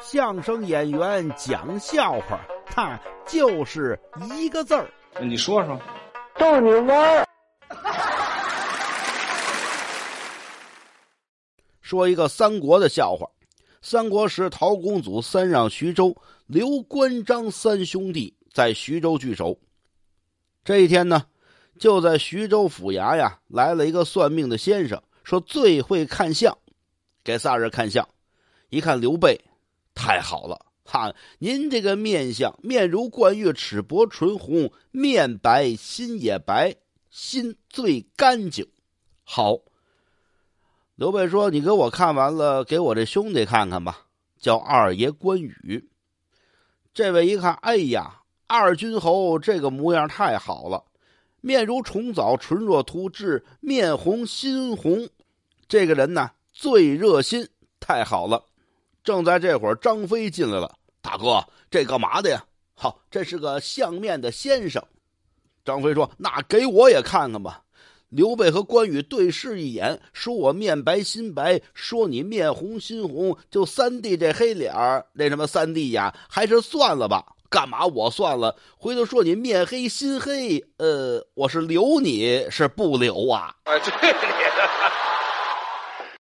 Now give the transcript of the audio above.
相声演员讲笑话，他就是一个字儿。你说说，逗你玩儿。说一个三国的笑话：三国时，陶公祖三让徐州，刘关张三兄弟在徐州聚首。这一天呢，就在徐州府衙呀，来了一个算命的先生，说最会看相，给仨人看相。一看刘备。太好了，哈！您这个面相，面如冠月，齿薄唇红，面白心也白，心最干净。好，刘备说：“你给我看完了，给我这兄弟看看吧，叫二爷关羽。”这位一看，哎呀，二军侯这个模样太好了，面如重枣，唇若涂脂，面红心红，这个人呢最热心，太好了。正在这会儿，张飞进来了。大哥，这干嘛的呀？好，这是个相面的先生。张飞说：“那给我也看看吧。”刘备和关羽对视一眼，说我面白心白，说你面红心红，就三弟这黑脸儿，那什么三弟呀，还是算了吧。干嘛我算了？回头说你面黑心黑，呃，我是留你是不留啊？哎，对。